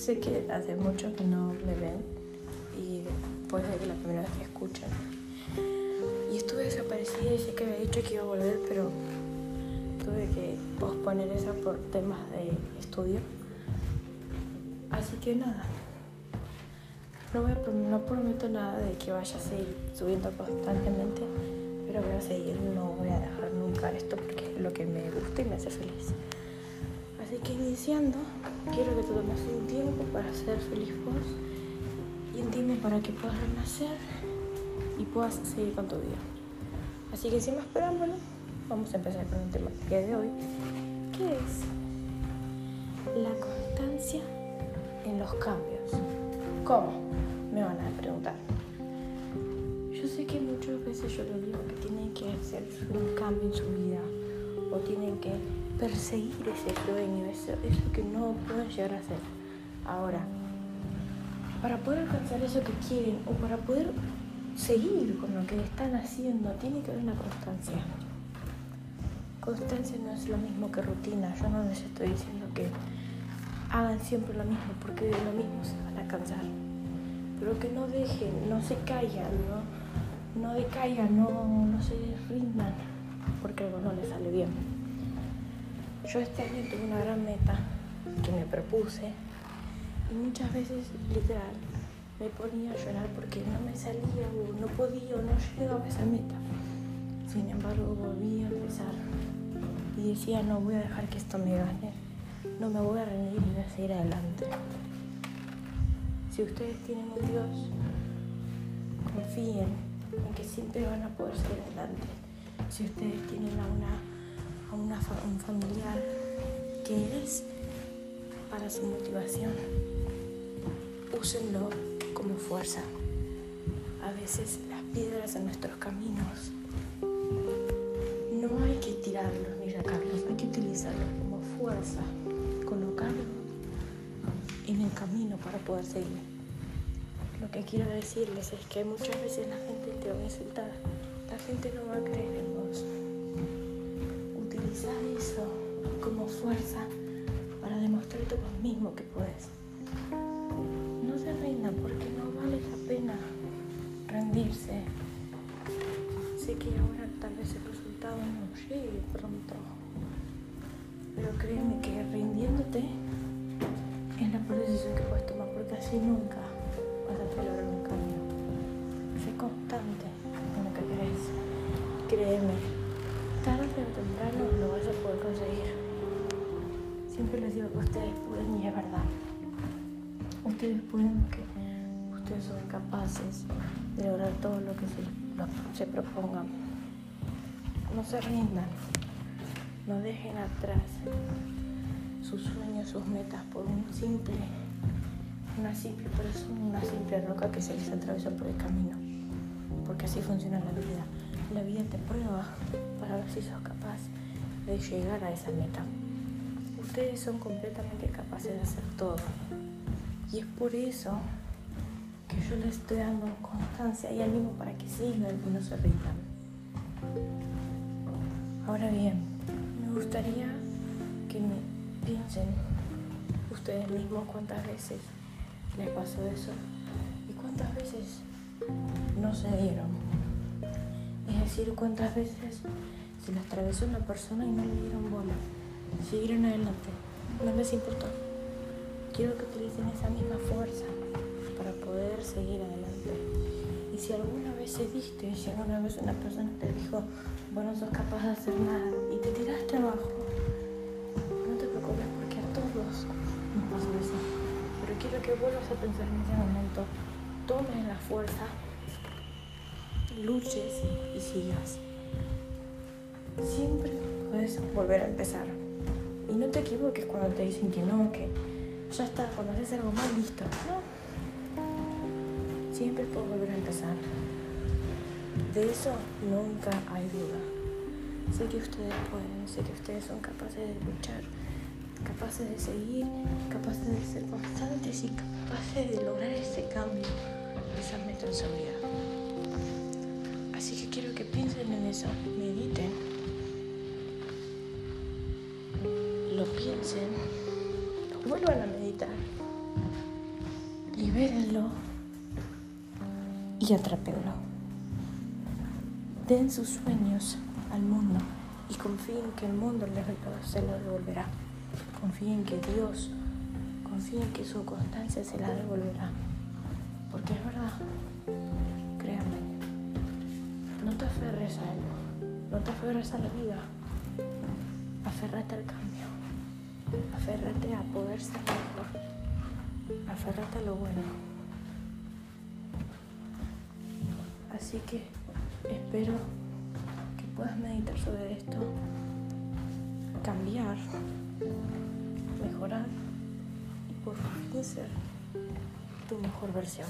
sé que hace mucho que no me ven y después de la primera vez que escuchan. Y estuve desaparecida y sé que había dicho que iba a volver, pero tuve que posponer eso por temas de estudio. Así que nada, no, no prometo nada de que vaya a seguir subiendo constantemente, pero voy a seguir, no voy a dejar nunca esto porque es lo que me gusta y me hace feliz. Así que iniciando, quiero que te tomes un tiempo para ser feliz vos y un tiempo para que puedas renacer y puedas seguir con tu vida. Así que sin más preámbulo, vamos a empezar con el tema de hoy, que es la constancia en los cambios. ¿Cómo? Me van a preguntar. Yo sé que muchas veces yo les digo que tienen que hacer un cambio en su vida o tienen que perseguir ese sueño, eso, eso que no pueden llegar a hacer. Ahora, para poder alcanzar eso que quieren o para poder seguir con lo que están haciendo, tiene que haber una constancia. Constancia no es lo mismo que rutina. Yo no les estoy diciendo que hagan siempre lo mismo, porque de lo mismo se van a cansar. Pero que no dejen, no se callan, no, no decaigan, no, no se rindan, porque algo no les sale bien. Yo este año tuve una gran meta que me propuse y muchas veces, literal, me ponía a llorar porque no me salía o no podía o no llegaba a esa meta. Sin embargo, volví a empezar y decía, no voy a dejar que esto me gane no me voy a rendir y voy a seguir adelante. Si ustedes tienen un Dios, confíen en que siempre van a poder seguir adelante. Si ustedes tienen a, una, a un familiar que es para su motivación, úsenlo como fuerza. A veces las piedras en nuestros caminos no hay que tirarlos ni sacarlos, hay que utilizarlos como fuerza colocarlo en el camino para poder seguir. Lo que quiero decirles es que muchas veces la gente te va a insultar, gente no va a creer en vos. Utiliza eso como fuerza para demostrarte vos mismo que puedes. No se rindan porque no vale la pena rendirse. Sé que ahora tal vez el resultado no llegue pronto pero créeme que rindiéndote es la decisión que puedes tomar porque así nunca lo vas a poder conseguir. Siempre les digo que ustedes pueden y es verdad. Ustedes pueden que ustedes son capaces de lograr todo lo que se, se propongan. No se rindan. No dejen atrás sus sueños, sus metas por un simple, una simple persona, una simple roca que se les atraviesa por el camino. Porque así funciona la vida. La vida te prueba para ver si sos capaz de llegar a esa meta. Ustedes son completamente capaces de hacer todo. Y es por eso que yo les estoy dando constancia y ánimo para que sigan y no se rindan. Ahora bien, me gustaría que me piensen ustedes mismos cuántas veces les pasó eso y cuántas veces no se dieron. Decir, cuántas veces se les atravesó una persona y no le dieron bola. Siguieron adelante. No les importó. Quiero que utilicen esa misma fuerza para poder seguir adelante. Y si alguna vez se diste, si alguna vez una persona te dijo, bueno, sos capaz de hacer nada y te tiraste abajo. No te preocupes porque a todos nos pasó eso. Pero quiero que vuelvas a pensar en ese momento. Tomes la fuerza, luches y sigas. Siempre puedes volver a empezar. Y no te equivoques cuando te dicen que no, que ya está, cuando haces algo mal, listo. No. Siempre puedes volver a empezar. De eso nunca hay duda. Sé que ustedes pueden, sé que ustedes son capaces de luchar, capaces de seguir, capaces de ser constantes y capaces de lograr ese cambio, esa meta en su vida. Así que quiero que piensen en eso, mediten, lo piensen, vuelvan a meditar libérenlo y atrápenlo. Den sus sueños al mundo y confíen que el mundo se lo devolverá. Confíen que Dios, confíen que su constancia se la devolverá. Porque es verdad, a algo, no te aferres a la vida, aférrate al cambio, aférrate a poder ser mejor, aférrate a lo bueno. Así que espero que puedas meditar sobre esto, cambiar, mejorar y por fin ser tu mejor versión.